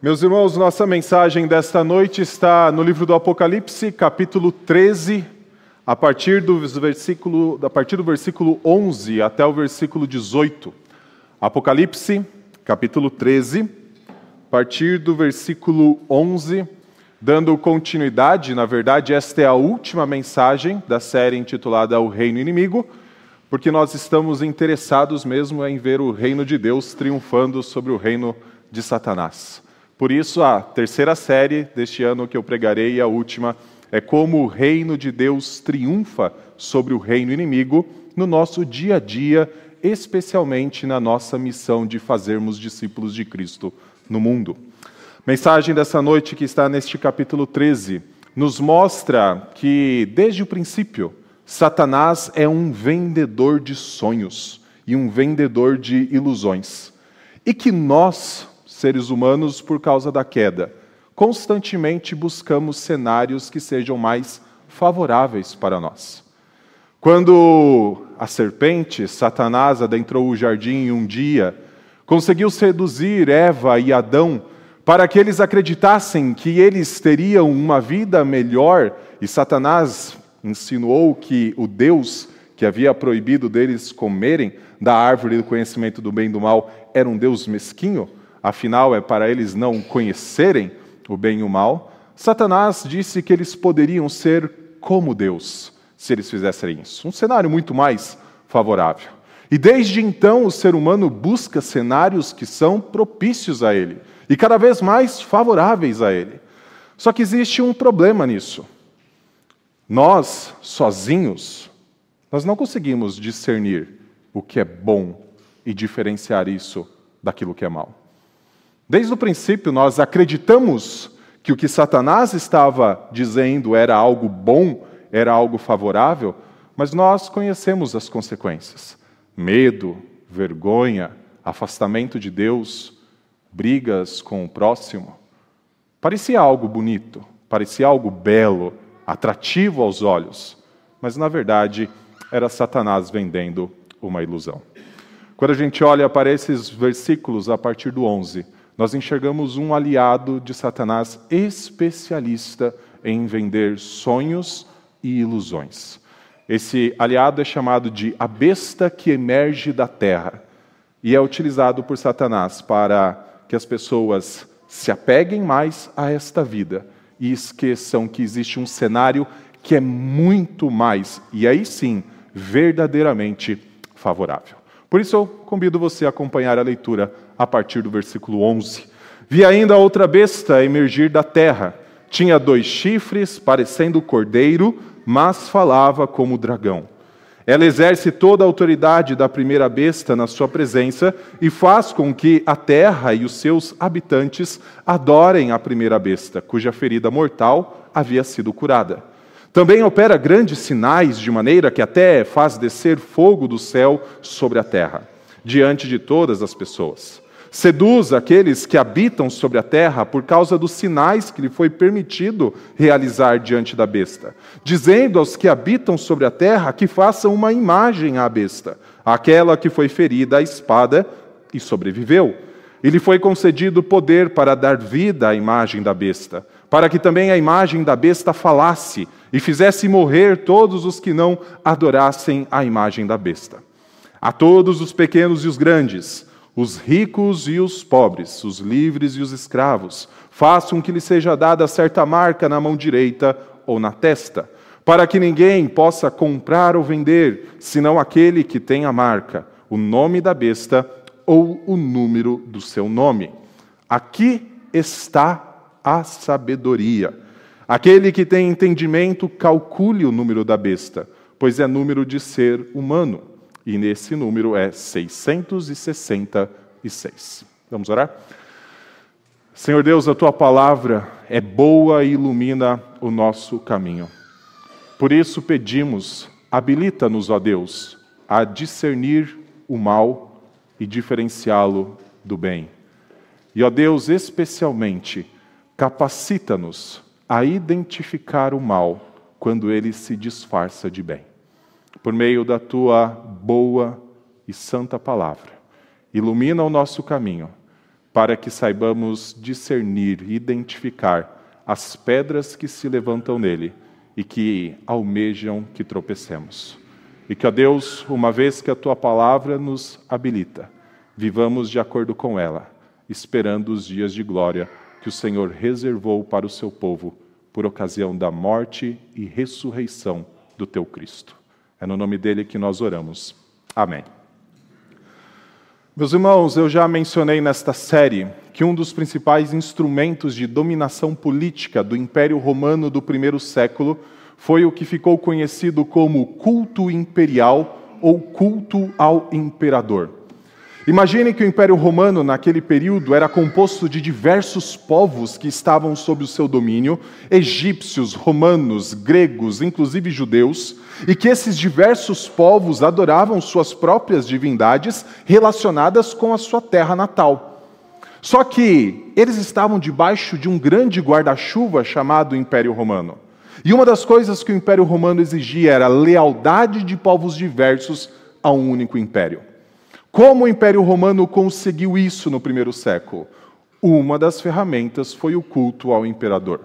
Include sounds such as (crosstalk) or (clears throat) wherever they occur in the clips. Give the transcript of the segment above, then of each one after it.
Meus irmãos, nossa mensagem desta noite está no livro do Apocalipse, capítulo 13, a partir do versículo, a partir do versículo 11 até o versículo 18. Apocalipse, capítulo 13, a partir do versículo 11, dando continuidade, na verdade, esta é a última mensagem da série intitulada O Reino Inimigo, porque nós estamos interessados mesmo em ver o reino de Deus triunfando sobre o reino de Satanás. Por isso, a terceira série deste ano que eu pregarei a última é como o reino de Deus triunfa sobre o reino inimigo no nosso dia a dia, especialmente na nossa missão de fazermos discípulos de Cristo no mundo. Mensagem dessa noite que está neste capítulo 13 nos mostra que desde o princípio Satanás é um vendedor de sonhos e um vendedor de ilusões. E que nós, seres humanos, por causa da queda, constantemente buscamos cenários que sejam mais favoráveis para nós. Quando a serpente, Satanás, adentrou o jardim um dia, conseguiu seduzir Eva e Adão para que eles acreditassem que eles teriam uma vida melhor, e Satanás insinuou que o Deus que havia proibido deles comerem da árvore do conhecimento do bem e do mal era um Deus mesquinho, afinal é para eles não conhecerem o bem e o mal, Satanás disse que eles poderiam ser como Deus se eles fizessem isso. Um cenário muito mais favorável. E desde então o ser humano busca cenários que são propícios a ele e cada vez mais favoráveis a ele. Só que existe um problema nisso. Nós, sozinhos, nós não conseguimos discernir o que é bom e diferenciar isso daquilo que é mal. Desde o princípio, nós acreditamos que o que Satanás estava dizendo era algo bom, era algo favorável, mas nós conhecemos as consequências: medo, vergonha, afastamento de Deus, brigas com o próximo. Parecia algo bonito, parecia algo belo, atrativo aos olhos, mas na verdade era Satanás vendendo uma ilusão. Quando a gente olha para esses versículos a partir do 11, nós enxergamos um aliado de Satanás especialista em vender sonhos e ilusões. Esse aliado é chamado de a besta que emerge da terra e é utilizado por Satanás para que as pessoas se apeguem mais a esta vida e esqueçam que existe um cenário que é muito mais, e aí sim, verdadeiramente favorável. Por isso eu convido você a acompanhar a leitura a partir do versículo 11. Vi ainda outra besta emergir da terra. Tinha dois chifres, parecendo cordeiro, mas falava como dragão. Ela exerce toda a autoridade da primeira besta na sua presença e faz com que a terra e os seus habitantes adorem a primeira besta, cuja ferida mortal havia sido curada. Também opera grandes sinais, de maneira que até faz descer fogo do céu sobre a terra, diante de todas as pessoas. Seduz aqueles que habitam sobre a terra por causa dos sinais que lhe foi permitido realizar diante da besta, dizendo aos que habitam sobre a terra que façam uma imagem à besta, aquela que foi ferida à espada e sobreviveu. E lhe foi concedido poder para dar vida à imagem da besta, para que também a imagem da besta falasse e fizesse morrer todos os que não adorassem a imagem da besta. A todos os pequenos e os grandes, os ricos e os pobres, os livres e os escravos, façam que lhe seja dada certa marca na mão direita ou na testa, para que ninguém possa comprar ou vender, senão aquele que tem a marca, o nome da besta ou o número do seu nome. Aqui está a sabedoria. Aquele que tem entendimento, calcule o número da besta, pois é número de ser humano, e nesse número é 666. Vamos orar? Senhor Deus, a tua palavra é boa e ilumina o nosso caminho. Por isso pedimos, habilita-nos, ó Deus, a discernir o mal e diferenciá-lo do bem. E, ó Deus, especialmente, capacita-nos a identificar o mal quando ele se disfarça de bem. Por meio da tua boa e santa palavra, ilumina o nosso caminho, para que saibamos discernir, identificar as pedras que se levantam nele e que almejam que tropecemos. E que, ó Deus, uma vez que a tua palavra nos habilita, vivamos de acordo com ela, esperando os dias de glória que o Senhor reservou para o seu povo por ocasião da morte e ressurreição do teu Cristo. É no nome dele que nós oramos. Amém. Meus irmãos, eu já mencionei nesta série que um dos principais instrumentos de dominação política do Império Romano do primeiro século foi o que ficou conhecido como culto imperial ou culto ao imperador. Imagine que o Império Romano, naquele período, era composto de diversos povos que estavam sob o seu domínio, egípcios, romanos, gregos, inclusive judeus, e que esses diversos povos adoravam suas próprias divindades relacionadas com a sua terra natal. Só que eles estavam debaixo de um grande guarda-chuva chamado Império Romano. E uma das coisas que o Império Romano exigia era a lealdade de povos diversos a um único império. Como o Império Romano conseguiu isso no primeiro século? Uma das ferramentas foi o culto ao imperador.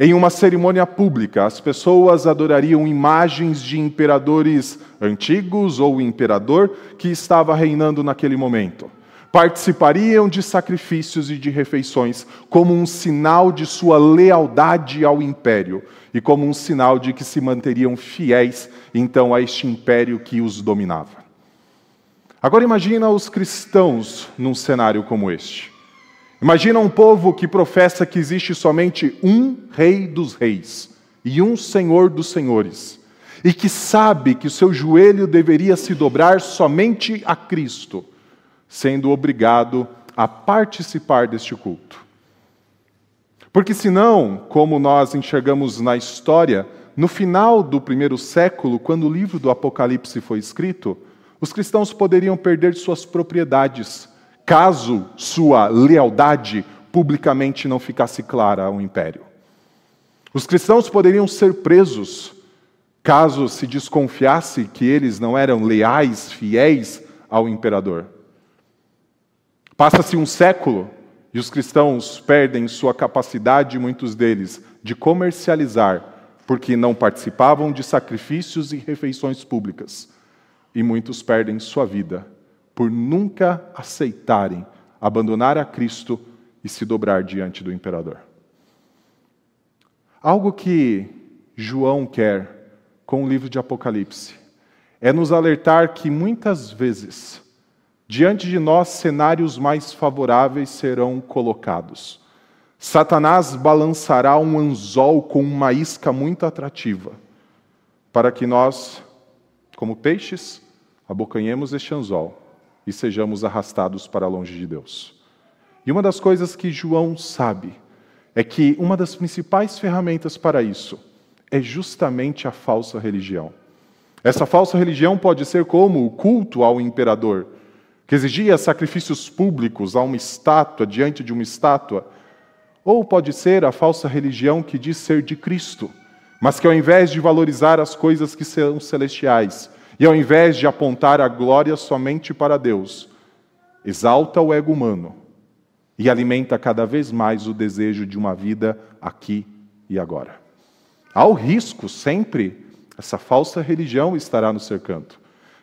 Em uma cerimônia pública, as pessoas adorariam imagens de imperadores antigos ou imperador que estava reinando naquele momento. Participariam de sacrifícios e de refeições como um sinal de sua lealdade ao império e como um sinal de que se manteriam fiéis então a este império que os dominava. Agora imagina os cristãos num cenário como este. Imagina um povo que professa que existe somente um rei dos reis e um senhor dos senhores, e que sabe que o seu joelho deveria se dobrar somente a Cristo, sendo obrigado a participar deste culto. Porque senão, como nós enxergamos na história, no final do primeiro século, quando o livro do Apocalipse foi escrito, os cristãos poderiam perder suas propriedades, caso sua lealdade publicamente não ficasse clara ao império. Os cristãos poderiam ser presos, caso se desconfiasse que eles não eram leais, fiéis ao imperador. Passa-se um século e os cristãos perdem sua capacidade, muitos deles, de comercializar, porque não participavam de sacrifícios e refeições públicas e muitos perdem sua vida por nunca aceitarem abandonar a Cristo e se dobrar diante do imperador. Algo que João quer com o livro de Apocalipse é nos alertar que muitas vezes, diante de nós, cenários mais favoráveis serão colocados. Satanás balançará um anzol com uma isca muito atrativa, para que nós, como peixes, abocanhemos este anzol e sejamos arrastados para longe de Deus. E uma das coisas que João sabe é que uma das principais ferramentas para isso é justamente a falsa religião. Essa falsa religião pode ser como o culto ao imperador, que exigia sacrifícios públicos a uma estátua, diante de uma estátua, ou pode ser a falsa religião que diz ser de Cristo, mas que ao invés de valorizar as coisas que são celestiais, e ao invés de apontar a glória somente para Deus, exalta o ego humano e alimenta cada vez mais o desejo de uma vida aqui e agora. Há o risco sempre, essa falsa religião estará no cercando.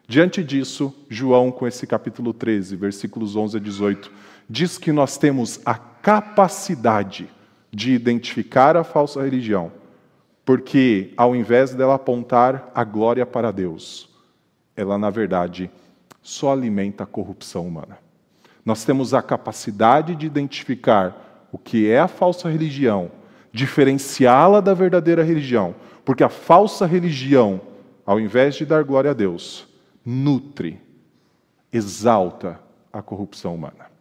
Diante disso, João, com esse capítulo 13, versículos 11 a 18, diz que nós temos a capacidade de identificar a falsa religião, porque ao invés dela apontar a glória para Deus, ela na verdade só alimenta a corrupção humana. Nós temos a capacidade de identificar o que é a falsa religião, diferenciá-la da verdadeira religião, porque a falsa religião, ao invés de dar glória a Deus, nutre, exalta a corrupção humana.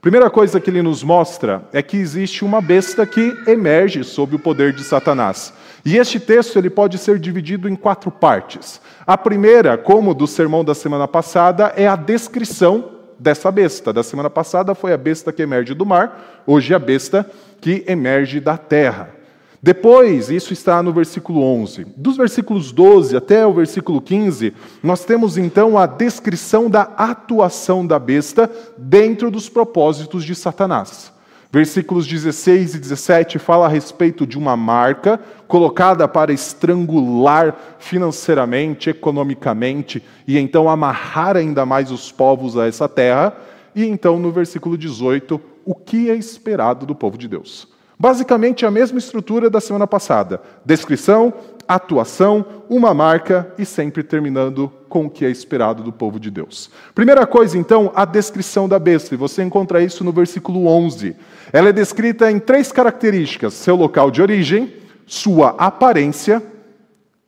Primeira coisa que ele nos mostra é que existe uma besta que emerge sob o poder de Satanás. E este texto ele pode ser dividido em quatro partes. A primeira, como do sermão da semana passada, é a descrição dessa besta. Da semana passada foi a besta que emerge do mar, hoje é a besta que emerge da terra. Depois, isso está no versículo 11. Dos versículos 12 até o versículo 15, nós temos então a descrição da atuação da besta dentro dos propósitos de Satanás. Versículos 16 e 17 fala a respeito de uma marca colocada para estrangular financeiramente, economicamente e então amarrar ainda mais os povos a essa terra. E então no versículo 18, o que é esperado do povo de Deus? Basicamente a mesma estrutura da semana passada: descrição, atuação, uma marca e sempre terminando com o que é esperado do povo de Deus. Primeira coisa, então, a descrição da besta, e você encontra isso no versículo 11. Ela é descrita em três características: seu local de origem, sua aparência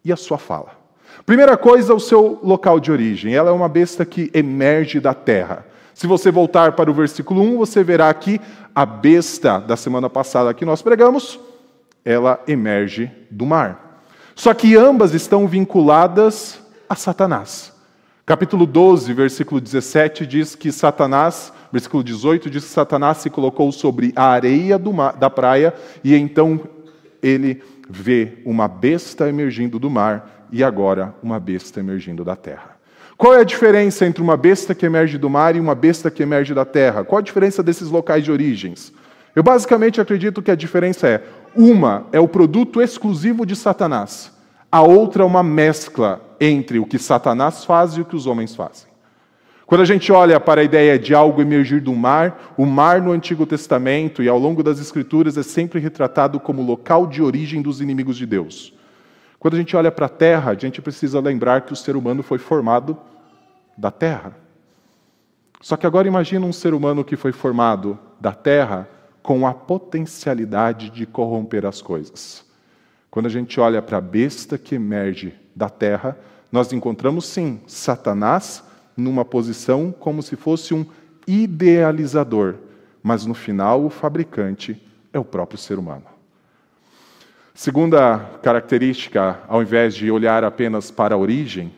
e a sua fala. Primeira coisa, o seu local de origem. Ela é uma besta que emerge da terra. Se você voltar para o versículo 1, você verá aqui a besta da semana passada que nós pregamos, ela emerge do mar. Só que ambas estão vinculadas a Satanás. Capítulo 12, versículo 17 diz que Satanás, versículo 18 diz que Satanás se colocou sobre a areia mar, da praia e então ele vê uma besta emergindo do mar e agora uma besta emergindo da terra. Qual é a diferença entre uma besta que emerge do mar e uma besta que emerge da terra? Qual a diferença desses locais de origens? Eu basicamente acredito que a diferença é: uma é o produto exclusivo de Satanás, a outra é uma mescla entre o que Satanás faz e o que os homens fazem. Quando a gente olha para a ideia de algo emergir do mar, o mar no Antigo Testamento e ao longo das Escrituras é sempre retratado como local de origem dos inimigos de Deus. Quando a gente olha para a terra, a gente precisa lembrar que o ser humano foi formado da terra. Só que agora imagina um ser humano que foi formado da terra com a potencialidade de corromper as coisas. Quando a gente olha para a besta que emerge da terra, nós encontramos sim Satanás numa posição como se fosse um idealizador, mas no final o fabricante é o próprio ser humano. Segunda característica, ao invés de olhar apenas para a origem,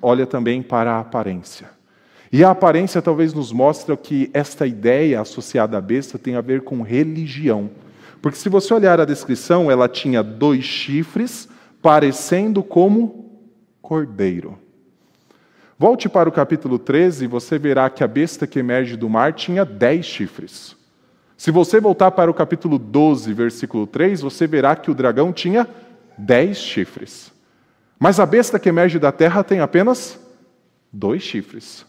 olha também para a aparência. E a aparência talvez nos mostre que esta ideia associada à besta tem a ver com religião. Porque se você olhar a descrição, ela tinha dois chifres, parecendo como cordeiro. Volte para o capítulo 13 e você verá que a besta que emerge do mar tinha dez chifres. Se você voltar para o capítulo 12, versículo 3, você verá que o dragão tinha dez chifres. Mas a besta que emerge da terra tem apenas dois chifres.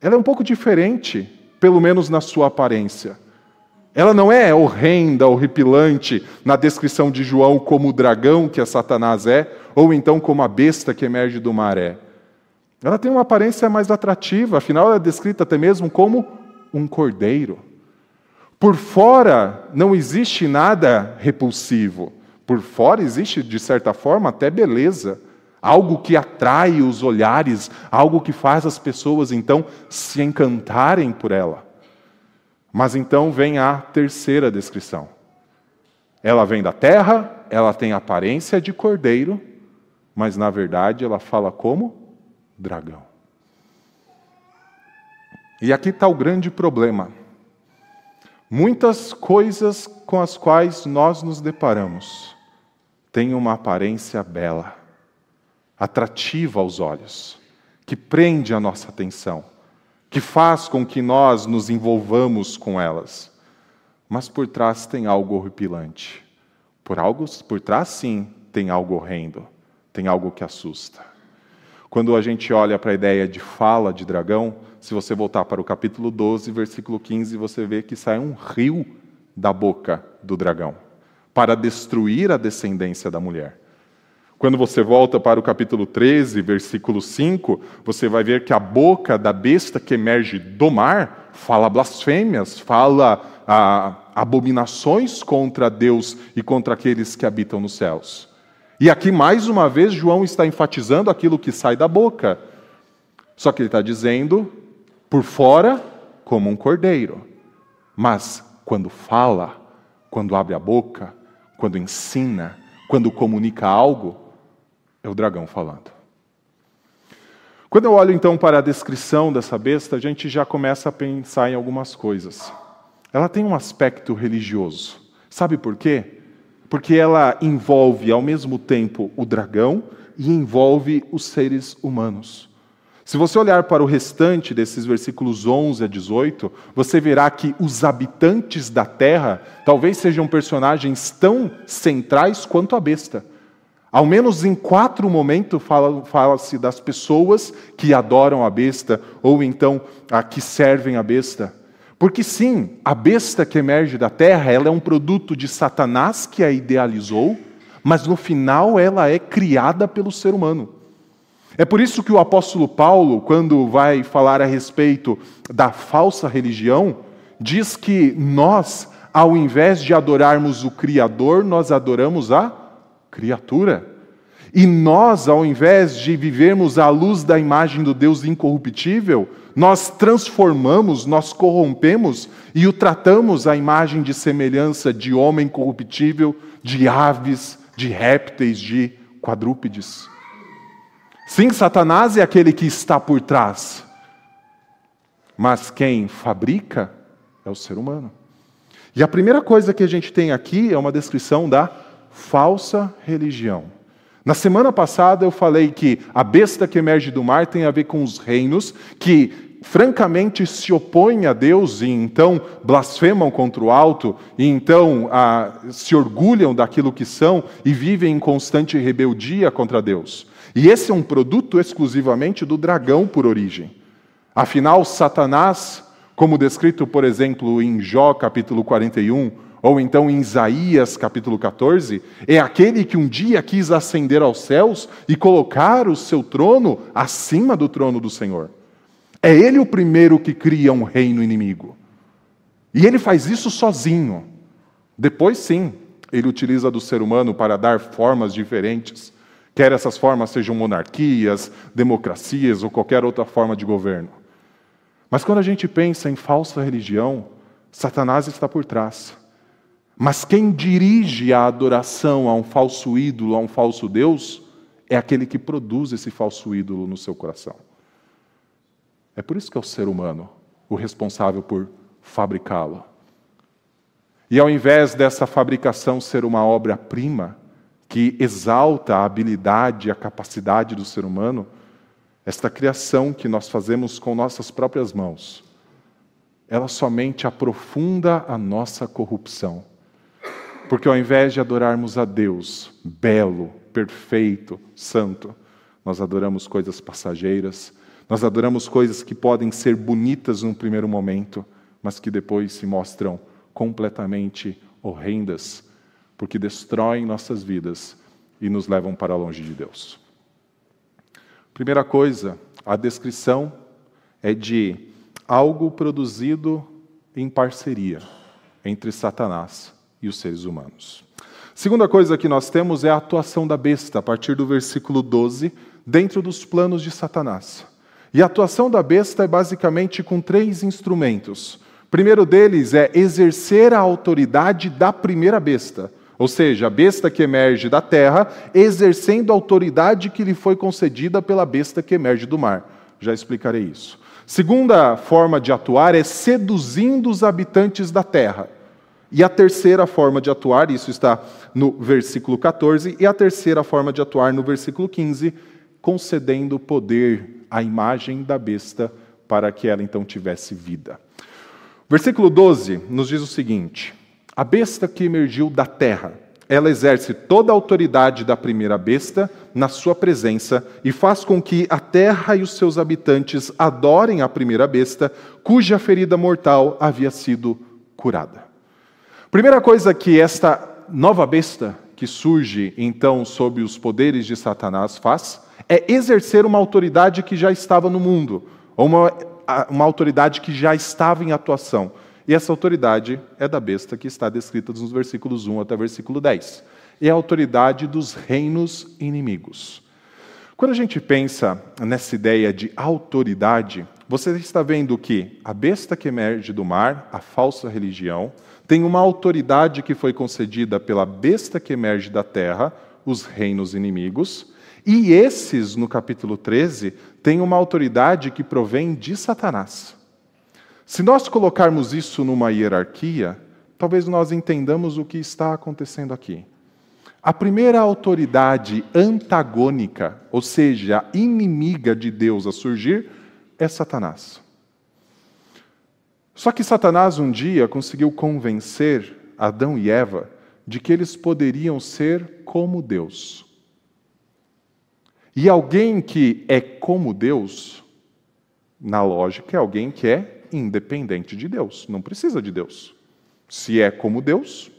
Ela é um pouco diferente, pelo menos na sua aparência. Ela não é horrenda, horripilante na descrição de João como o dragão que a Satanás é, ou então como a besta que emerge do mar é. Ela tem uma aparência mais atrativa, afinal ela é descrita até mesmo como um cordeiro. Por fora não existe nada repulsivo. Por fora existe, de certa forma, até beleza. Algo que atrai os olhares, algo que faz as pessoas então se encantarem por ela. Mas então vem a terceira descrição. Ela vem da terra, ela tem aparência de cordeiro, mas na verdade ela fala como dragão. E aqui está o grande problema. Muitas coisas com as quais nós nos deparamos têm uma aparência bela, atrativa aos olhos, que prende a nossa atenção, que faz com que nós nos envolvamos com elas. Mas por trás tem algo horripilante. Por, algo, por trás, sim, tem algo horrendo, tem algo que assusta. Quando a gente olha para a ideia de fala de dragão, se você voltar para o capítulo 12, versículo 15, você vê que sai um rio da boca do dragão para destruir a descendência da mulher. Quando você volta para o capítulo 13, versículo 5, você vai ver que a boca da besta que emerge do mar fala blasfêmias, fala ah, abominações contra Deus e contra aqueles que habitam nos céus. E aqui, mais uma vez, João está enfatizando aquilo que sai da boca. Só que ele está dizendo por fora, como um cordeiro. Mas quando fala, quando abre a boca, quando ensina, quando comunica algo, é o dragão falando. Quando eu olho então para a descrição dessa besta, a gente já começa a pensar em algumas coisas. Ela tem um aspecto religioso. Sabe por quê? porque ela envolve ao mesmo tempo o dragão e envolve os seres humanos. Se você olhar para o restante desses versículos 11 a 18, você verá que os habitantes da terra talvez sejam personagens tão centrais quanto a besta. Ao menos em quatro momentos fala-se das pessoas que adoram a besta ou então a que servem a besta. Porque sim, a besta que emerge da terra, ela é um produto de Satanás que a idealizou, mas no final ela é criada pelo ser humano. É por isso que o apóstolo Paulo, quando vai falar a respeito da falsa religião, diz que nós, ao invés de adorarmos o Criador, nós adoramos a criatura. E nós, ao invés de vivermos à luz da imagem do Deus incorruptível, nós transformamos, nós corrompemos e o tratamos à imagem de semelhança de homem corruptível, de aves, de répteis, de quadrúpedes. Sim, Satanás é aquele que está por trás, mas quem fabrica é o ser humano. E a primeira coisa que a gente tem aqui é uma descrição da falsa religião. Na semana passada eu falei que a besta que emerge do mar tem a ver com os reinos que francamente se opõem a Deus e então blasfemam contra o alto e então ah, se orgulham daquilo que são e vivem em constante rebeldia contra Deus. E esse é um produto exclusivamente do dragão por origem. Afinal, Satanás, como descrito, por exemplo, em Jó capítulo 41, ou então em Isaías capítulo 14, é aquele que um dia quis ascender aos céus e colocar o seu trono acima do trono do Senhor. É ele o primeiro que cria um reino inimigo. E ele faz isso sozinho. Depois, sim, ele utiliza do ser humano para dar formas diferentes Quer essas formas sejam monarquias, democracias ou qualquer outra forma de governo. Mas quando a gente pensa em falsa religião, Satanás está por trás. Mas quem dirige a adoração a um falso ídolo, a um falso Deus, é aquele que produz esse falso ídolo no seu coração. É por isso que é o ser humano o responsável por fabricá-lo. E ao invés dessa fabricação ser uma obra-prima, que exalta a habilidade e a capacidade do ser humano, esta criação que nós fazemos com nossas próprias mãos, ela somente aprofunda a nossa corrupção. Porque ao invés de adorarmos a Deus, belo, perfeito, santo, nós adoramos coisas passageiras, nós adoramos coisas que podem ser bonitas num primeiro momento, mas que depois se mostram completamente horrendas porque destroem nossas vidas e nos levam para longe de Deus. Primeira coisa, a descrição é de algo produzido em parceria entre Satanás e os seres humanos. Segunda coisa que nós temos é a atuação da besta, a partir do versículo 12, dentro dos planos de Satanás. E a atuação da besta é basicamente com três instrumentos. O primeiro deles é exercer a autoridade da primeira besta. Ou seja, a besta que emerge da terra, exercendo a autoridade que lhe foi concedida pela besta que emerge do mar. Já explicarei isso. Segunda forma de atuar é seduzindo os habitantes da terra. E a terceira forma de atuar, isso está no versículo 14, e a terceira forma de atuar no versículo 15, concedendo poder à imagem da besta para que ela então tivesse vida. Versículo 12 nos diz o seguinte: a besta que emergiu da terra, ela exerce toda a autoridade da primeira besta na sua presença e faz com que a terra e os seus habitantes adorem a primeira besta, cuja ferida mortal havia sido curada. Primeira coisa que esta nova besta, que surge então sob os poderes de Satanás, faz é exercer uma autoridade que já estava no mundo, ou uma, uma autoridade que já estava em atuação. E essa autoridade é da besta que está descrita nos versículos 1 até versículo 10. É a autoridade dos reinos inimigos. Quando a gente pensa nessa ideia de autoridade, você está vendo que a besta que emerge do mar, a falsa religião, tem uma autoridade que foi concedida pela besta que emerge da terra, os reinos inimigos, e esses, no capítulo 13, têm uma autoridade que provém de Satanás. Se nós colocarmos isso numa hierarquia, talvez nós entendamos o que está acontecendo aqui. A primeira autoridade antagônica, ou seja, inimiga de Deus a surgir, é Satanás. Só que Satanás um dia conseguiu convencer Adão e Eva de que eles poderiam ser como Deus. E alguém que é como Deus, na lógica, é alguém que é independente de Deus, não precisa de Deus. Se é como Deus,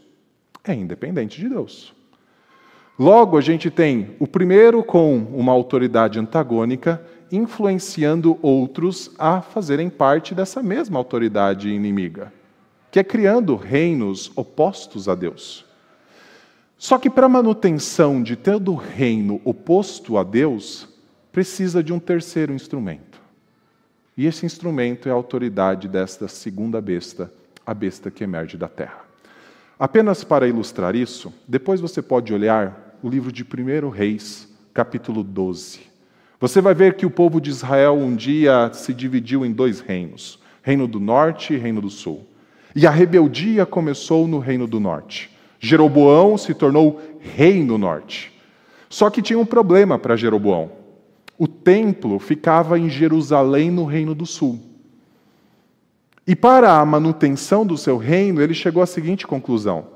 é independente de Deus. Logo, a gente tem o primeiro com uma autoridade antagônica influenciando outros a fazerem parte dessa mesma autoridade inimiga, que é criando reinos opostos a Deus. Só que para a manutenção de todo reino oposto a Deus, precisa de um terceiro instrumento. E esse instrumento é a autoridade desta segunda besta, a besta que emerge da terra. Apenas para ilustrar isso, depois você pode olhar o livro de 1 Reis, capítulo 12. Você vai ver que o povo de Israel um dia se dividiu em dois reinos: Reino do Norte e Reino do Sul. E a rebeldia começou no Reino do Norte. Jeroboão se tornou rei no Norte. Só que tinha um problema para Jeroboão. O templo ficava em Jerusalém, no Reino do Sul. E para a manutenção do seu reino, ele chegou à seguinte conclusão: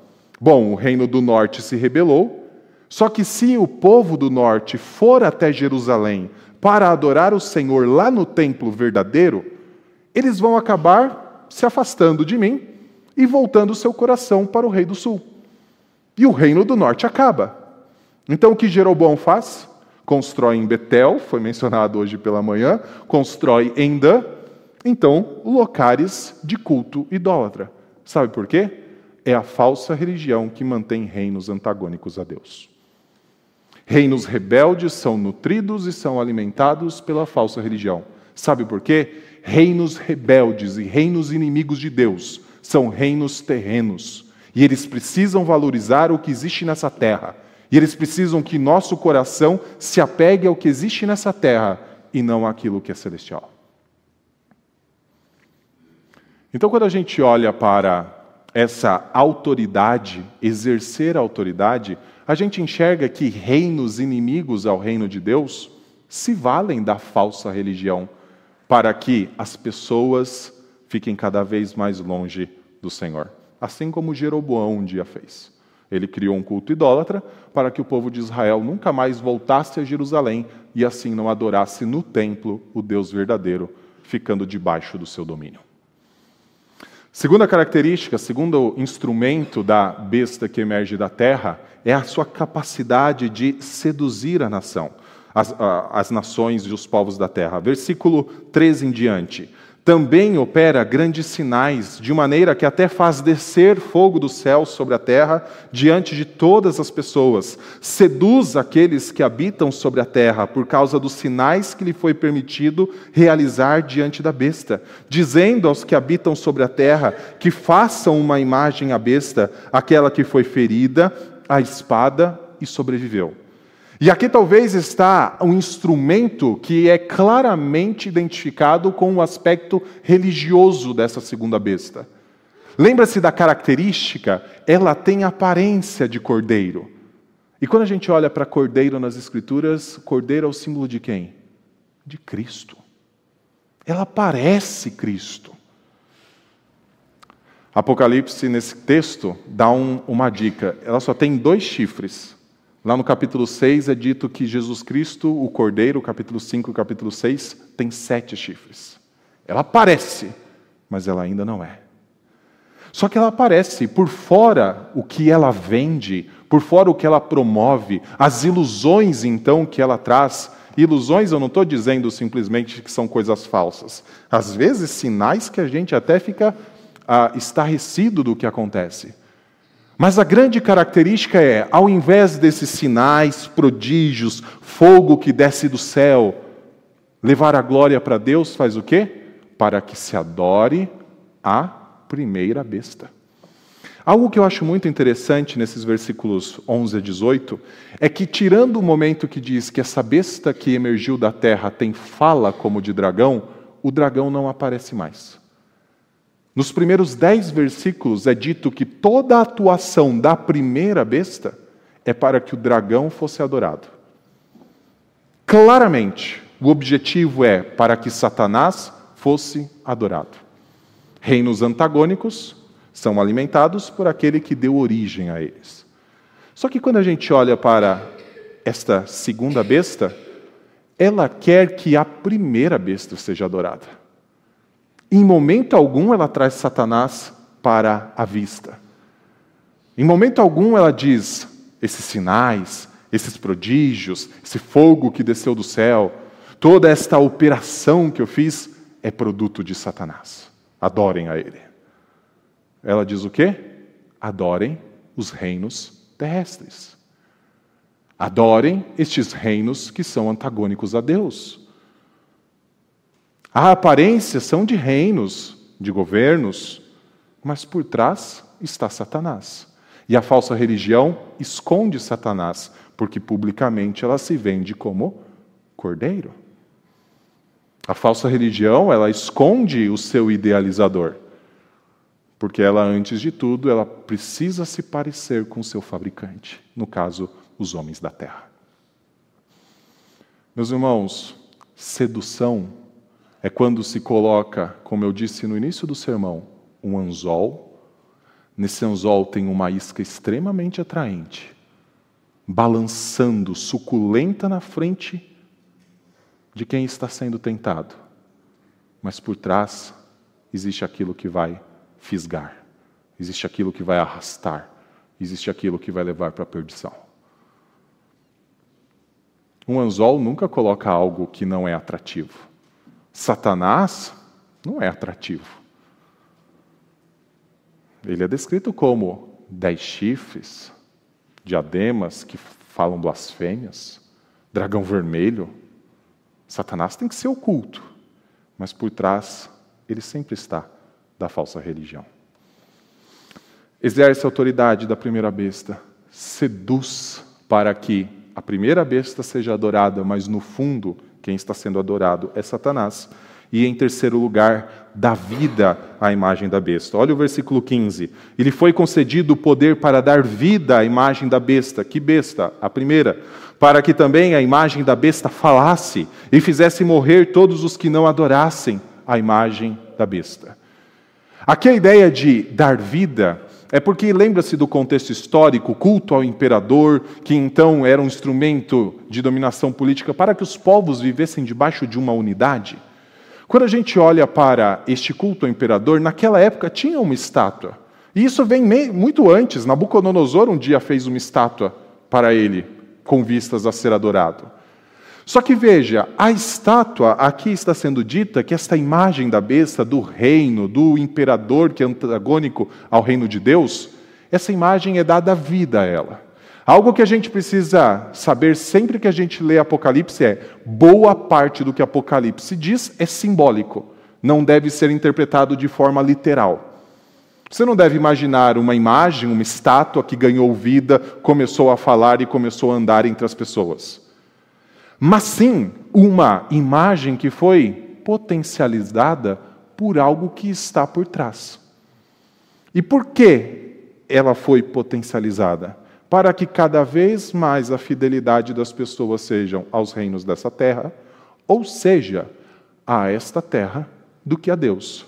Bom, o reino do norte se rebelou, só que se o povo do norte for até Jerusalém para adorar o Senhor lá no templo verdadeiro, eles vão acabar se afastando de mim e voltando seu coração para o rei do sul. E o reino do norte acaba. Então o que Jeroboão faz? Constrói em Betel, foi mencionado hoje pela manhã, constrói em Dan, então, locais de culto idólatra. Sabe por quê? É a falsa religião que mantém reinos antagônicos a Deus. Reinos rebeldes são nutridos e são alimentados pela falsa religião. Sabe por quê? Reinos rebeldes e reinos inimigos de Deus são reinos terrenos. E eles precisam valorizar o que existe nessa terra. E eles precisam que nosso coração se apegue ao que existe nessa terra e não àquilo que é celestial. Então, quando a gente olha para essa autoridade, exercer a autoridade, a gente enxerga que reinos inimigos ao reino de Deus se valem da falsa religião para que as pessoas fiquem cada vez mais longe do Senhor. Assim como Jeroboão um dia fez. Ele criou um culto idólatra para que o povo de Israel nunca mais voltasse a Jerusalém e assim não adorasse no templo o Deus verdadeiro, ficando debaixo do seu domínio. Segunda característica, segundo instrumento da besta que emerge da terra, é a sua capacidade de seduzir a nação, as, as nações e os povos da terra. Versículo 13 em diante também opera grandes sinais, de maneira que até faz descer fogo do céu sobre a terra diante de todas as pessoas. Seduz aqueles que habitam sobre a terra por causa dos sinais que lhe foi permitido realizar diante da besta, dizendo aos que habitam sobre a terra que façam uma imagem à besta, aquela que foi ferida, a espada e sobreviveu. E aqui talvez está um instrumento que é claramente identificado com o aspecto religioso dessa segunda besta. Lembra-se da característica? Ela tem aparência de cordeiro. E quando a gente olha para cordeiro nas Escrituras, cordeiro é o símbolo de quem? De Cristo. Ela parece Cristo. Apocalipse, nesse texto, dá um, uma dica. Ela só tem dois chifres. Lá no capítulo 6 é dito que Jesus Cristo, o Cordeiro, capítulo 5 e capítulo 6, tem sete chifres. Ela aparece, mas ela ainda não é. Só que ela aparece por fora o que ela vende, por fora o que ela promove, as ilusões então que ela traz. Ilusões eu não estou dizendo simplesmente que são coisas falsas. Às vezes, sinais que a gente até fica ah, estarrecido do que acontece. Mas a grande característica é, ao invés desses sinais, prodígios, fogo que desce do céu, levar a glória para Deus, faz o quê? Para que se adore a primeira besta. Algo que eu acho muito interessante nesses versículos 11 a 18 é que, tirando o momento que diz que essa besta que emergiu da terra tem fala como de dragão, o dragão não aparece mais. Nos primeiros dez versículos é dito que toda a atuação da primeira besta é para que o dragão fosse adorado. Claramente, o objetivo é para que Satanás fosse adorado. Reinos antagônicos são alimentados por aquele que deu origem a eles. Só que quando a gente olha para esta segunda besta, ela quer que a primeira besta seja adorada. Em momento algum ela traz Satanás para a vista. Em momento algum ela diz: esses sinais, esses prodígios, esse fogo que desceu do céu, toda esta operação que eu fiz é produto de Satanás. Adorem a ele. Ela diz o quê? Adorem os reinos terrestres. Adorem estes reinos que são antagônicos a Deus. A aparência são de reinos, de governos, mas por trás está Satanás. E a falsa religião esconde Satanás, porque publicamente ela se vende como cordeiro. A falsa religião, ela esconde o seu idealizador, porque ela antes de tudo, ela precisa se parecer com o seu fabricante, no caso, os homens da terra. Meus irmãos, sedução é quando se coloca, como eu disse no início do sermão, um anzol. Nesse anzol tem uma isca extremamente atraente, balançando, suculenta na frente de quem está sendo tentado. Mas por trás existe aquilo que vai fisgar, existe aquilo que vai arrastar, existe aquilo que vai levar para a perdição. Um anzol nunca coloca algo que não é atrativo. Satanás não é atrativo. Ele é descrito como dez chifres, diademas que falam blasfêmias, dragão vermelho. Satanás tem que ser oculto, mas por trás ele sempre está da falsa religião. Exerce a autoridade da primeira besta, seduz para que a primeira besta seja adorada, mas no fundo quem está sendo adorado é Satanás. E em terceiro lugar, dá vida à imagem da besta. Olha o versículo 15. Ele foi concedido o poder para dar vida à imagem da besta. Que besta? A primeira. Para que também a imagem da besta falasse e fizesse morrer todos os que não adorassem a imagem da besta. Aqui a ideia de dar vida é porque lembra-se do contexto histórico, culto ao imperador, que então era um instrumento de dominação política para que os povos vivessem debaixo de uma unidade. Quando a gente olha para este culto ao imperador, naquela época tinha uma estátua. E isso vem muito antes. Nabucodonosor um dia fez uma estátua para ele, com vistas a ser adorado. Só que veja, a estátua aqui está sendo dita que esta imagem da besta, do reino, do imperador que é antagônico ao reino de Deus, essa imagem é dada vida a ela. Algo que a gente precisa saber sempre que a gente lê Apocalipse é: boa parte do que Apocalipse diz é simbólico, não deve ser interpretado de forma literal. Você não deve imaginar uma imagem, uma estátua que ganhou vida, começou a falar e começou a andar entre as pessoas. Mas sim uma imagem que foi potencializada por algo que está por trás. E por que ela foi potencializada? para que cada vez mais a fidelidade das pessoas sejam aos reinos dessa terra, ou seja, a esta terra, do que a Deus.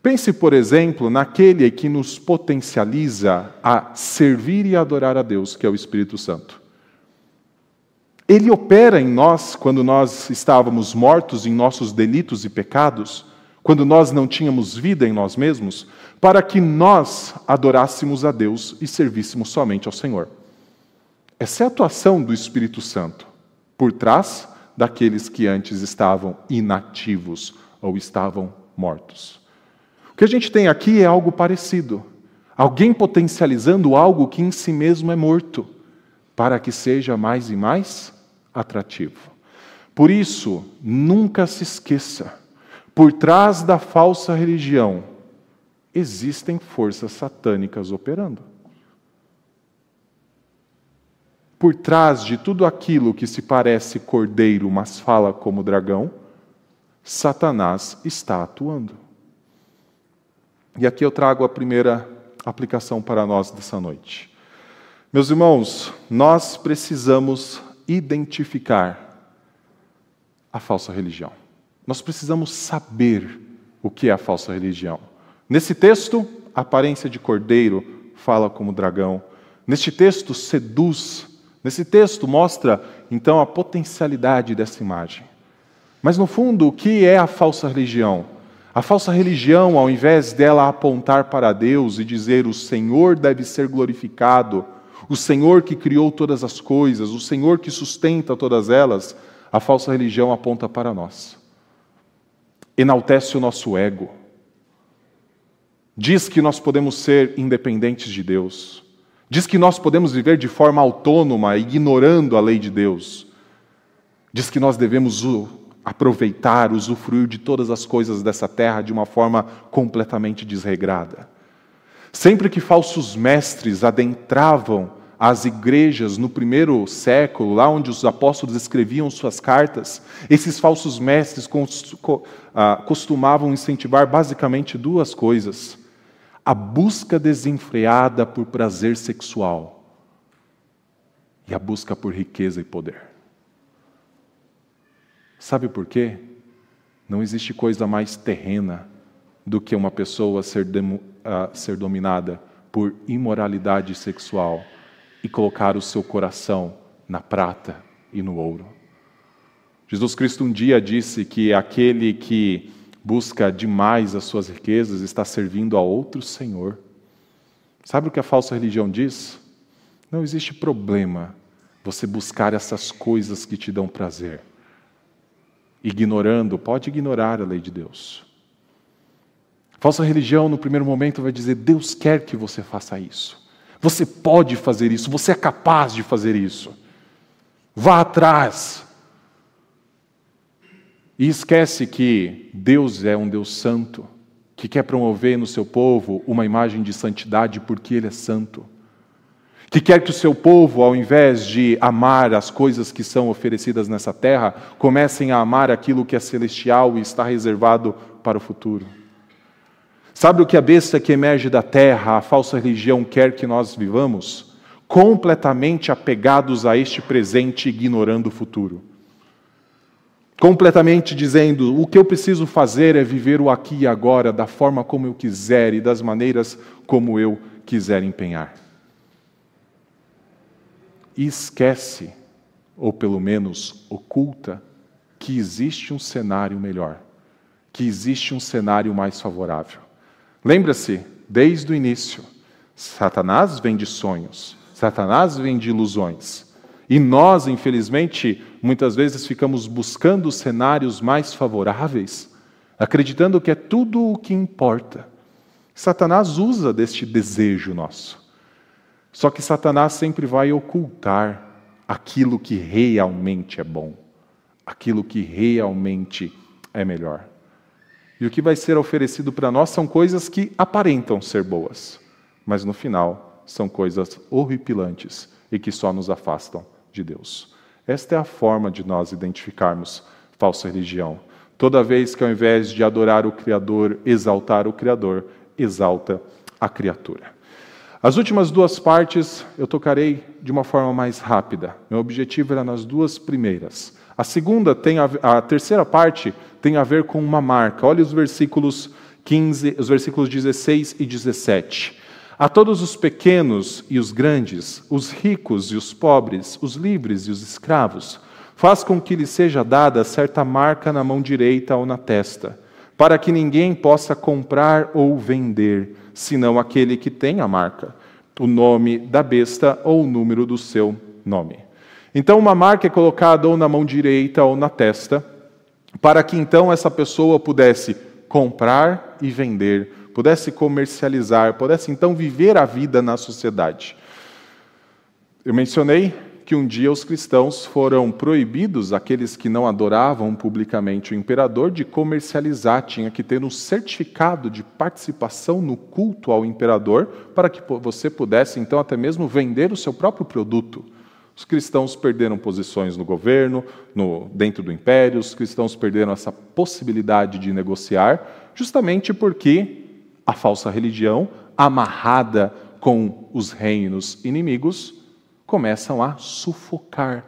Pense, por exemplo, naquele que nos potencializa a servir e adorar a Deus, que é o Espírito Santo. Ele opera em nós quando nós estávamos mortos em nossos delitos e pecados, quando nós não tínhamos vida em nós mesmos, para que nós adorássemos a Deus e servíssemos somente ao Senhor. Essa é a atuação do Espírito Santo por trás daqueles que antes estavam inativos ou estavam mortos. O que a gente tem aqui é algo parecido. Alguém potencializando algo que em si mesmo é morto, para que seja mais e mais atrativo. Por isso, nunca se esqueça: por trás da falsa religião existem forças satânicas operando. Por trás de tudo aquilo que se parece cordeiro, mas fala como dragão, Satanás está atuando. E aqui eu trago a primeira aplicação para nós dessa noite. Meus irmãos, nós precisamos identificar a falsa religião. Nós precisamos saber o que é a falsa religião. Nesse texto, a aparência de cordeiro fala como dragão. Neste texto, seduz. Nesse texto, mostra então a potencialidade dessa imagem. Mas no fundo, o que é a falsa religião? A falsa religião, ao invés dela apontar para Deus e dizer o Senhor deve ser glorificado, o Senhor que criou todas as coisas, o Senhor que sustenta todas elas, a falsa religião aponta para nós. Enaltece o nosso ego. Diz que nós podemos ser independentes de Deus. Diz que nós podemos viver de forma autônoma, ignorando a lei de Deus. Diz que nós devemos aproveitar, usufruir de todas as coisas dessa terra de uma forma completamente desregrada. Sempre que falsos mestres adentravam as igrejas no primeiro século, lá onde os apóstolos escreviam suas cartas, esses falsos mestres ah, costumavam incentivar basicamente duas coisas: a busca desenfreada por prazer sexual e a busca por riqueza e poder. Sabe por quê? Não existe coisa mais terrena do que uma pessoa ser, uh, ser dominada por imoralidade sexual e colocar o seu coração na prata e no ouro. Jesus Cristo um dia disse que aquele que busca demais as suas riquezas está servindo a outro Senhor. Sabe o que a falsa religião diz? Não existe problema você buscar essas coisas que te dão prazer ignorando, pode ignorar a lei de Deus. Falsa religião, no primeiro momento, vai dizer: Deus quer que você faça isso. Você pode fazer isso, você é capaz de fazer isso. Vá atrás. E esquece que Deus é um Deus santo, que quer promover no seu povo uma imagem de santidade porque Ele é santo que quer que o seu povo, ao invés de amar as coisas que são oferecidas nessa terra, comecem a amar aquilo que é celestial e está reservado para o futuro. Sabe o que a besta que emerge da terra, a falsa religião, quer que nós vivamos? Completamente apegados a este presente, ignorando o futuro. Completamente dizendo: o que eu preciso fazer é viver o aqui e agora, da forma como eu quiser e das maneiras como eu quiser empenhar e esquece, ou pelo menos oculta, que existe um cenário melhor, que existe um cenário mais favorável. Lembra-se, desde o início, Satanás vem de sonhos, Satanás vem de ilusões. E nós, infelizmente, muitas vezes ficamos buscando cenários mais favoráveis, acreditando que é tudo o que importa. Satanás usa deste desejo nosso. Só que Satanás sempre vai ocultar aquilo que realmente é bom, aquilo que realmente é melhor. E o que vai ser oferecido para nós são coisas que aparentam ser boas, mas no final são coisas horripilantes e que só nos afastam de Deus. Esta é a forma de nós identificarmos falsa religião. Toda vez que ao invés de adorar o Criador, exaltar o Criador, exalta a criatura. As últimas duas partes eu tocarei de uma forma mais rápida. Meu objetivo era nas duas primeiras. A segunda tem a, a terceira parte tem a ver com uma marca. Olha os versículos 15, os versículos 16 e 17. A todos os pequenos e os grandes, os ricos e os pobres, os livres e os escravos, faz com que lhe seja dada certa marca na mão direita ou na testa, para que ninguém possa comprar ou vender senão aquele que tem a marca, o nome da besta ou o número do seu nome. Então, uma marca é colocada ou na mão direita ou na testa, para que então essa pessoa pudesse comprar e vender, pudesse comercializar, pudesse então viver a vida na sociedade. Eu mencionei que um dia os cristãos foram proibidos, aqueles que não adoravam publicamente o imperador, de comercializar, tinha que ter um certificado de participação no culto ao imperador para que você pudesse então até mesmo vender o seu próprio produto. Os cristãos perderam posições no governo, no, dentro do império, os cristãos perderam essa possibilidade de negociar, justamente porque a falsa religião, amarrada com os reinos inimigos, começam a sufocar,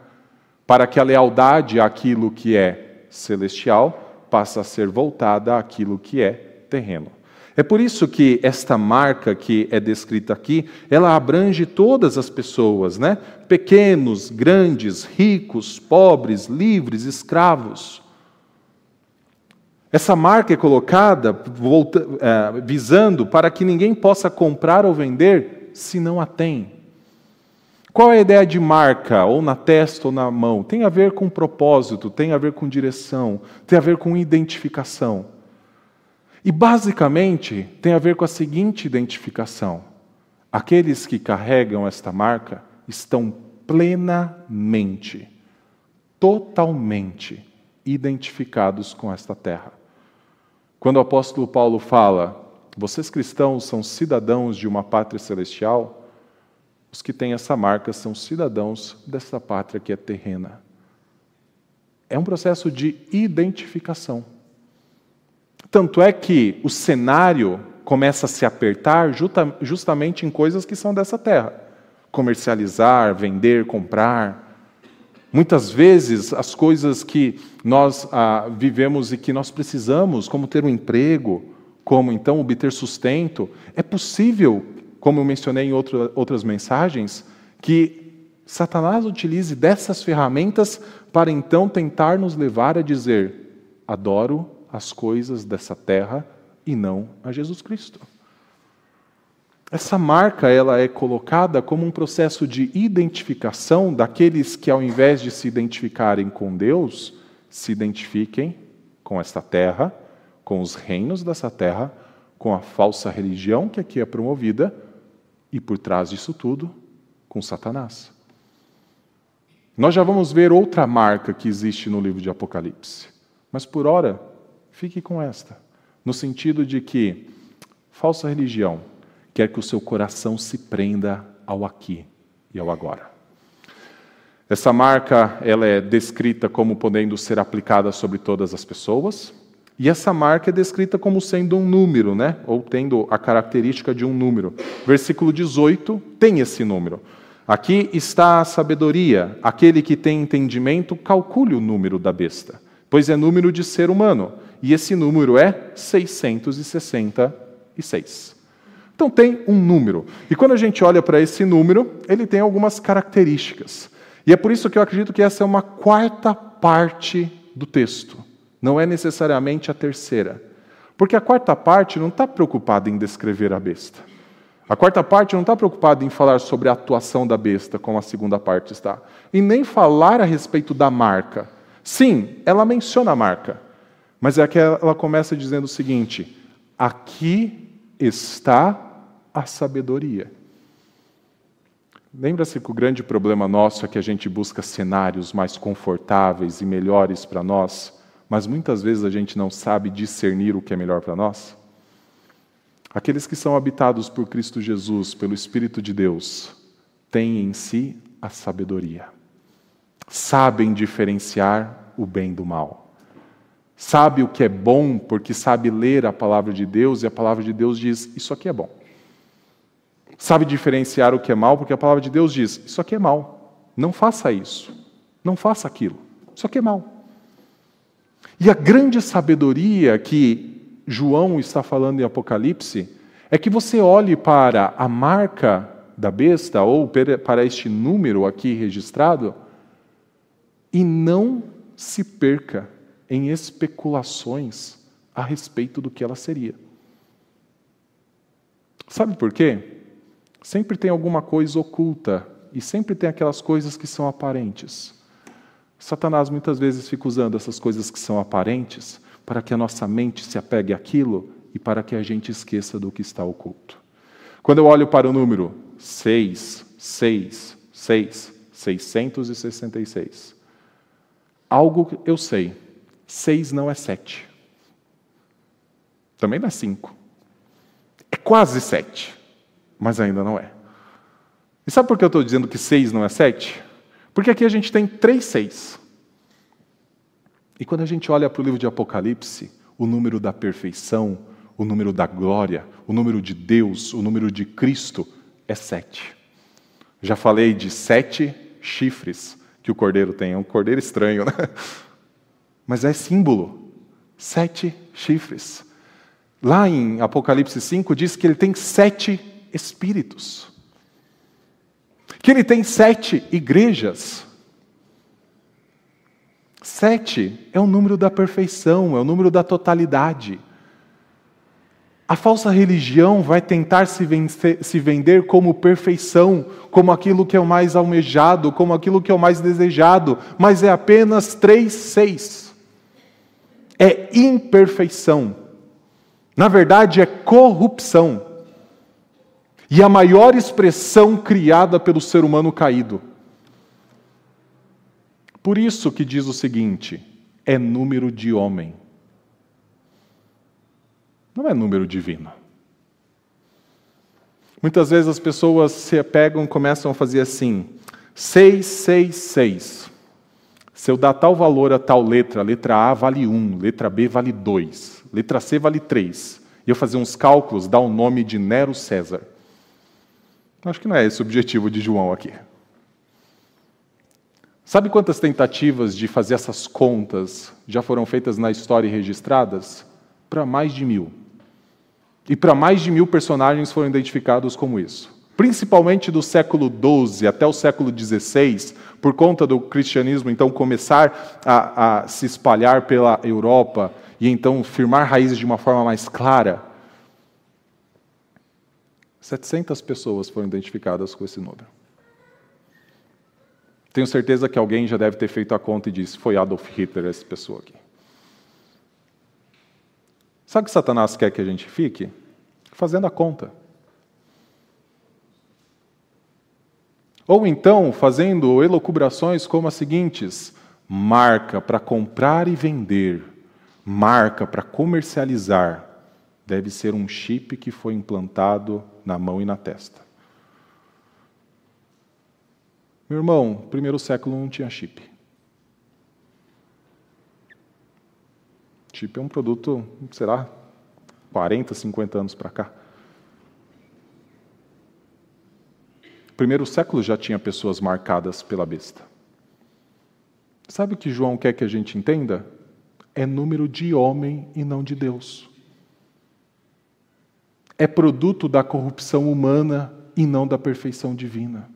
para que a lealdade àquilo que é celestial passe a ser voltada àquilo que é terreno. É por isso que esta marca que é descrita aqui, ela abrange todas as pessoas, né? Pequenos, grandes, ricos, pobres, livres, escravos. Essa marca é colocada volta, é, visando para que ninguém possa comprar ou vender se não a tem. Qual é a ideia de marca, ou na testa ou na mão? Tem a ver com propósito, tem a ver com direção, tem a ver com identificação. E basicamente tem a ver com a seguinte identificação: aqueles que carregam esta marca estão plenamente, totalmente identificados com esta terra. Quando o apóstolo Paulo fala, vocês cristãos são cidadãos de uma pátria celestial, os que têm essa marca são cidadãos desta pátria que é terrena. É um processo de identificação. Tanto é que o cenário começa a se apertar justamente em coisas que são dessa terra: comercializar, vender, comprar. Muitas vezes as coisas que nós ah, vivemos e que nós precisamos, como ter um emprego, como então obter sustento, é possível, como eu mencionei em outra, outras mensagens, que Satanás utilize dessas ferramentas para então tentar nos levar a dizer: adoro as coisas dessa terra e não a Jesus Cristo. Essa marca ela é colocada como um processo de identificação daqueles que, ao invés de se identificarem com Deus, se identifiquem com esta terra, com os reinos dessa terra, com a falsa religião que aqui é promovida e, por trás disso tudo, com Satanás. Nós já vamos ver outra marca que existe no livro de Apocalipse, mas por hora Fique com esta, no sentido de que falsa religião quer que o seu coração se prenda ao aqui e ao agora. Essa marca ela é descrita como podendo ser aplicada sobre todas as pessoas, e essa marca é descrita como sendo um número, né? ou tendo a característica de um número. Versículo 18 tem esse número. Aqui está a sabedoria. Aquele que tem entendimento, calcule o número da besta, pois é número de ser humano e esse número é 666. Então tem um número. E quando a gente olha para esse número, ele tem algumas características. E é por isso que eu acredito que essa é uma quarta parte do texto, não é necessariamente a terceira. Porque a quarta parte não está preocupada em descrever a besta. A quarta parte não está preocupada em falar sobre a atuação da besta, como a segunda parte está. E nem falar a respeito da marca. Sim, ela menciona a marca. Mas é que ela começa dizendo o seguinte: aqui está a sabedoria. Lembra-se que o grande problema nosso é que a gente busca cenários mais confortáveis e melhores para nós, mas muitas vezes a gente não sabe discernir o que é melhor para nós? Aqueles que são habitados por Cristo Jesus, pelo Espírito de Deus, têm em si a sabedoria. Sabem diferenciar o bem do mal sabe o que é bom porque sabe ler a palavra de Deus e a palavra de Deus diz: Isso aqui é bom. Sabe diferenciar o que é mal porque a palavra de Deus diz: Isso aqui é mal. Não faça isso. Não faça aquilo. Isso aqui é mal. E a grande sabedoria que João está falando em Apocalipse é que você olhe para a marca da besta ou para este número aqui registrado e não se perca em especulações a respeito do que ela seria. Sabe por quê? Sempre tem alguma coisa oculta e sempre tem aquelas coisas que são aparentes. Satanás muitas vezes fica usando essas coisas que são aparentes para que a nossa mente se apegue àquilo e para que a gente esqueça do que está oculto. Quando eu olho para o número 6, 6, 6, 666, algo eu sei Seis não é sete. Também não é cinco. É quase sete, mas ainda não é. E sabe por que eu estou dizendo que seis não é sete? Porque aqui a gente tem três seis. E quando a gente olha para o livro de Apocalipse, o número da perfeição, o número da glória, o número de Deus, o número de Cristo é sete. Já falei de sete chifres que o cordeiro tem. É um cordeiro estranho, né? Mas é símbolo. Sete chifres. Lá em Apocalipse 5 diz que ele tem sete espíritos. Que ele tem sete igrejas. Sete é o número da perfeição, é o número da totalidade. A falsa religião vai tentar se, vencer, se, vender como perfeição, como aquilo que é o mais almejado, como aquilo que é o mais desejado, mas é apenas três, seis. É imperfeição. Na verdade, é corrupção. E a maior expressão criada pelo ser humano caído. Por isso que diz o seguinte: é número de homem. Não é número divino. Muitas vezes as pessoas se pegam e começam a fazer assim: 666. Se eu dar tal valor a tal letra, letra A vale 1, letra B vale 2, letra C vale 3. E eu fazer uns cálculos, dar o nome de Nero César. Acho que não é esse o objetivo de João aqui. Sabe quantas tentativas de fazer essas contas já foram feitas na história e registradas? Para mais de mil. E para mais de mil personagens foram identificados como isso. Principalmente do século XII até o século XVI, por conta do cristianismo então começar a, a se espalhar pela Europa e então firmar raízes de uma forma mais clara. 700 pessoas foram identificadas com esse número. Tenho certeza que alguém já deve ter feito a conta e disse: foi Adolf Hitler essa pessoa aqui. Sabe o que Satanás quer que a gente fique? Fazendo a conta. Ou então fazendo elocubrações como as seguintes: marca para comprar e vender, marca para comercializar, deve ser um chip que foi implantado na mão e na testa. Meu irmão, primeiro século não tinha chip. Chip é um produto, será, 40, 50 anos para cá. Primeiro século já tinha pessoas marcadas pela besta. Sabe o que João quer que a gente entenda? É número de homem e não de Deus. É produto da corrupção humana e não da perfeição divina.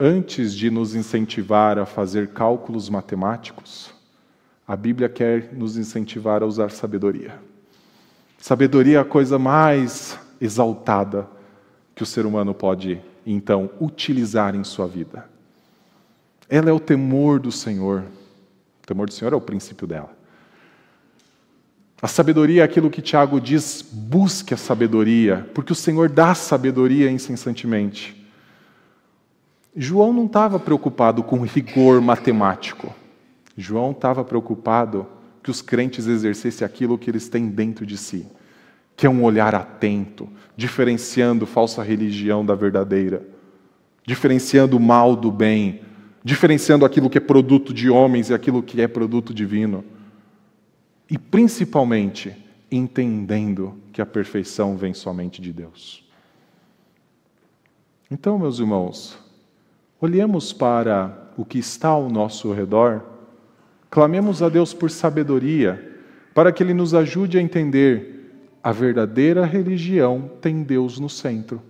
Antes de nos incentivar a fazer cálculos matemáticos, a Bíblia quer nos incentivar a usar sabedoria. Sabedoria é a coisa mais exaltada que o ser humano pode, então, utilizar em sua vida. Ela é o temor do Senhor. O temor do Senhor é o princípio dela. A sabedoria é aquilo que Tiago diz: busque a sabedoria, porque o Senhor dá sabedoria incessantemente. João não estava preocupado com rigor matemático. João estava preocupado que os crentes exercessem aquilo que eles têm dentro de si, que é um olhar atento, diferenciando falsa religião da verdadeira, diferenciando o mal do bem, diferenciando aquilo que é produto de homens e aquilo que é produto divino. E principalmente entendendo que a perfeição vem somente de Deus. Então, meus irmãos, Olhemos para o que está ao nosso redor, clamemos a Deus por sabedoria, para que Ele nos ajude a entender a verdadeira religião tem Deus no centro.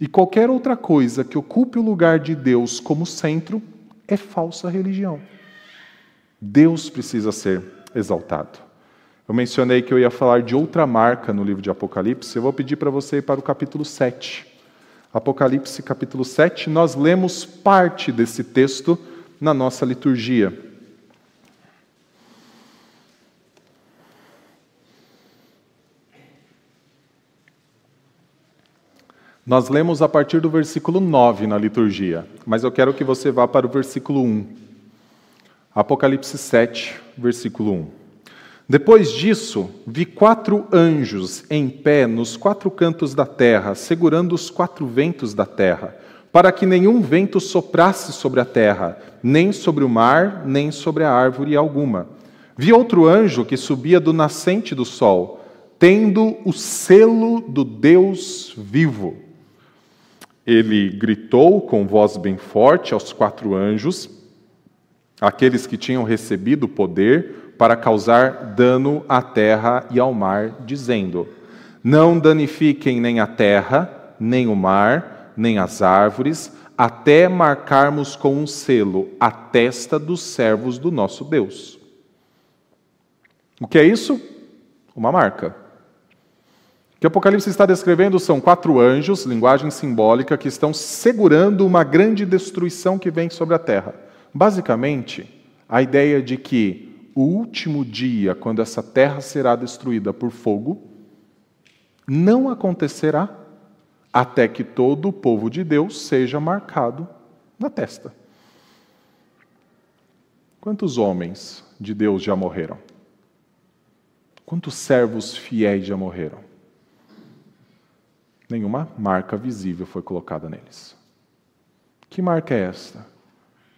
E qualquer outra coisa que ocupe o lugar de Deus como centro é falsa religião. Deus precisa ser exaltado. Eu mencionei que eu ia falar de outra marca no livro de Apocalipse, eu vou pedir para você ir para o capítulo 7. Apocalipse capítulo 7, nós lemos parte desse texto na nossa liturgia. Nós lemos a partir do versículo 9 na liturgia, mas eu quero que você vá para o versículo 1. Apocalipse 7, versículo 1. Depois disso, vi quatro anjos em pé nos quatro cantos da terra, segurando os quatro ventos da terra, para que nenhum vento soprasse sobre a terra, nem sobre o mar, nem sobre a árvore alguma. Vi outro anjo que subia do nascente do sol, tendo o selo do Deus vivo. Ele gritou com voz bem forte aos quatro anjos, aqueles que tinham recebido poder para causar dano à terra e ao mar, dizendo: Não danifiquem nem a terra, nem o mar, nem as árvores, até marcarmos com um selo a testa dos servos do nosso Deus. O que é isso? Uma marca. Que Apocalipse está descrevendo são quatro anjos, linguagem simbólica, que estão segurando uma grande destruição que vem sobre a terra. Basicamente, a ideia de que o último dia, quando essa terra será destruída por fogo, não acontecerá até que todo o povo de Deus seja marcado na testa. Quantos homens de Deus já morreram? Quantos servos fiéis já morreram? Nenhuma marca visível foi colocada neles. Que marca é esta?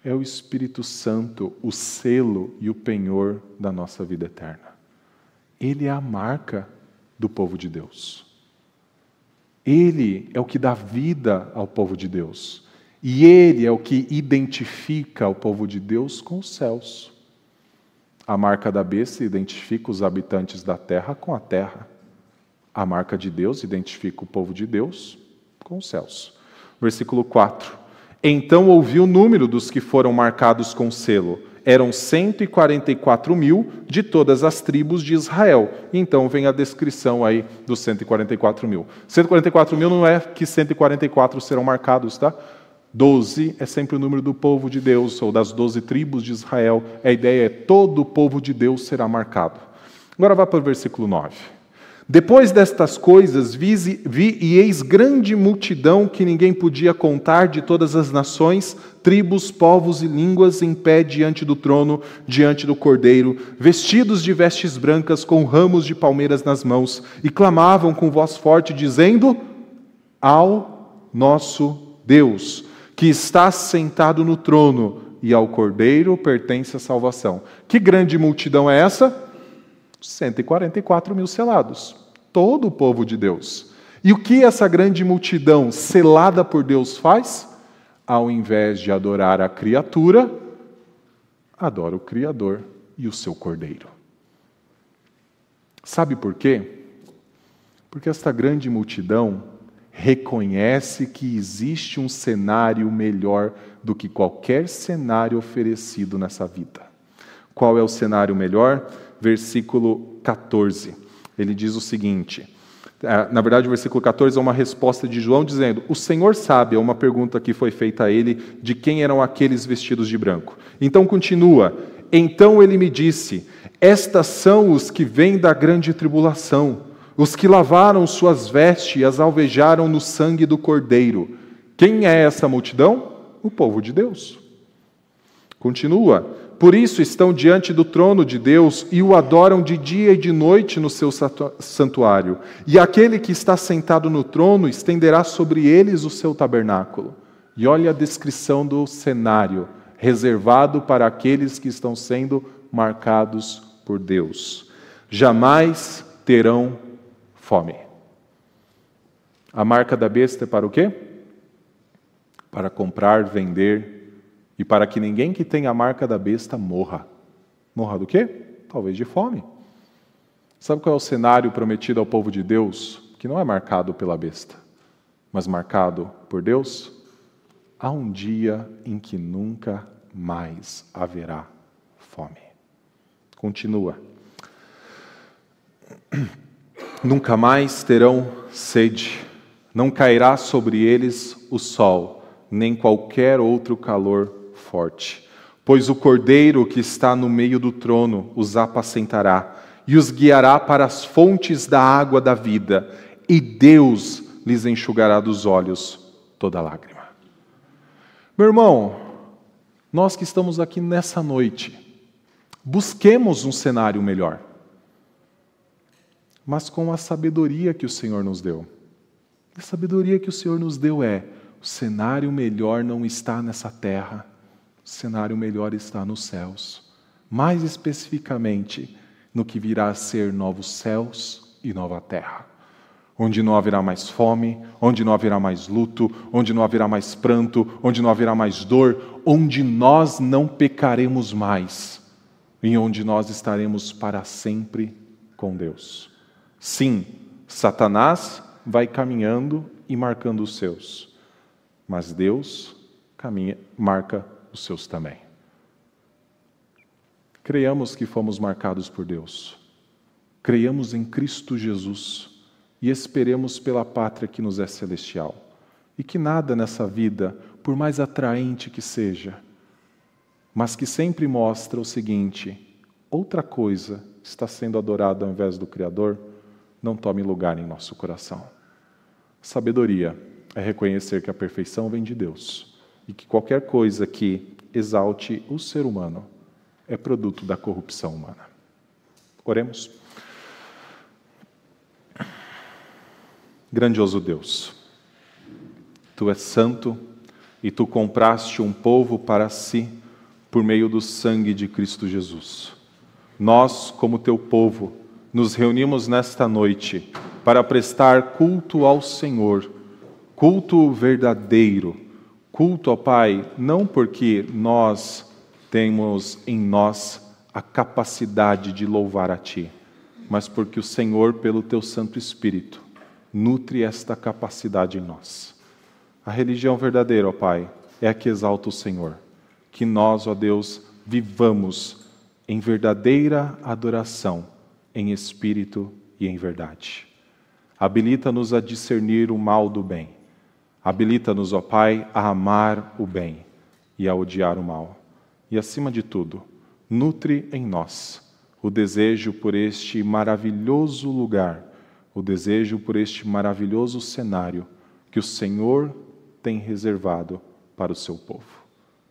É o Espírito Santo, o selo e o penhor da nossa vida eterna. Ele é a marca do povo de Deus. Ele é o que dá vida ao povo de Deus. E ele é o que identifica o povo de Deus com os céus. A marca da besta identifica os habitantes da terra com a terra. A marca de Deus identifica o povo de Deus com os céus. Versículo 4. Então ouvi o número dos que foram marcados com selo eram 144 mil de todas as tribos de Israel. Então vem a descrição aí dos 144 mil. 144 mil não é que 144 serão marcados, tá? 12 é sempre o número do povo de Deus, ou das 12 tribos de Israel. A ideia é todo o povo de Deus será marcado. Agora vá para o versículo 9. Depois destas coisas, vi, vi, e eis grande multidão que ninguém podia contar de todas as nações, tribos, povos e línguas em pé diante do trono, diante do cordeiro, vestidos de vestes brancas, com ramos de palmeiras nas mãos, e clamavam com voz forte, dizendo: Ao nosso Deus, que está sentado no trono, e ao cordeiro pertence a salvação. Que grande multidão é essa? 144 mil selados. Todo o povo de Deus. E o que essa grande multidão selada por Deus faz? Ao invés de adorar a criatura, adora o Criador e o seu cordeiro. Sabe por quê? Porque esta grande multidão reconhece que existe um cenário melhor do que qualquer cenário oferecido nessa vida. Qual é o cenário melhor? Versículo 14. Ele diz o seguinte: é, na verdade, o versículo 14 é uma resposta de João dizendo: O Senhor sabe, é uma pergunta que foi feita a ele, de quem eram aqueles vestidos de branco. Então continua: Então ele me disse: Estas são os que vêm da grande tribulação, os que lavaram suas vestes e as alvejaram no sangue do Cordeiro. Quem é essa multidão? O povo de Deus. Continua: por isso estão diante do trono de Deus e o adoram de dia e de noite no seu santuário. E aquele que está sentado no trono estenderá sobre eles o seu tabernáculo. E olha a descrição do cenário reservado para aqueles que estão sendo marcados por Deus. Jamais terão fome. A marca da besta é para o quê? Para comprar, vender e para que ninguém que tenha a marca da besta morra. Morra do quê? Talvez de fome. Sabe qual é o cenário prometido ao povo de Deus, que não é marcado pela besta, mas marcado por Deus? Há um dia em que nunca mais haverá fome. Continua. (clears throat) Nunca mais terão sede, não cairá sobre eles o sol, nem qualquer outro calor forte. Pois o cordeiro que está no meio do trono os apacentará e os guiará para as fontes da água da vida, e Deus lhes enxugará dos olhos toda lágrima. Meu irmão, nós que estamos aqui nessa noite, busquemos um cenário melhor, mas com a sabedoria que o Senhor nos deu. A sabedoria que o Senhor nos deu é: o cenário melhor não está nessa terra o cenário melhor está nos céus. Mais especificamente, no que virá a ser novos céus e nova terra. Onde não haverá mais fome, onde não haverá mais luto, onde não haverá mais pranto, onde não haverá mais dor, onde nós não pecaremos mais, e onde nós estaremos para sempre com Deus. Sim, Satanás vai caminhando e marcando os seus, mas Deus caminha, marca os seus também. Creiamos que fomos marcados por Deus. Creiamos em Cristo Jesus e esperemos pela pátria que nos é celestial. E que nada nessa vida, por mais atraente que seja, mas que sempre mostra o seguinte: outra coisa está sendo adorada ao invés do Criador, não tome lugar em nosso coração. Sabedoria é reconhecer que a perfeição vem de Deus e que qualquer coisa que exalte o ser humano é produto da corrupção humana. Oremos. Grandioso Deus, Tu és santo e Tu compraste um povo para si por meio do sangue de Cristo Jesus. Nós, como Teu povo, nos reunimos nesta noite para prestar culto ao Senhor, culto verdadeiro, culto ao Pai, não porque nós temos em nós a capacidade de louvar a Ti, mas porque o Senhor, pelo Teu Santo Espírito, nutre esta capacidade em nós. A religião verdadeira, ó Pai, é a que exalta o Senhor. Que nós, ó Deus, vivamos em verdadeira adoração, em espírito e em verdade. Habilita-nos a discernir o mal do bem. Habilita-nos, ó Pai, a amar o bem e a odiar o mal e, acima de tudo, nutre em nós o desejo por este maravilhoso lugar, o desejo por este maravilhoso cenário que o Senhor tem reservado para o seu povo.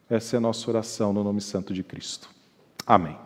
Essa é a nossa oração no nome santo de Cristo. Amém.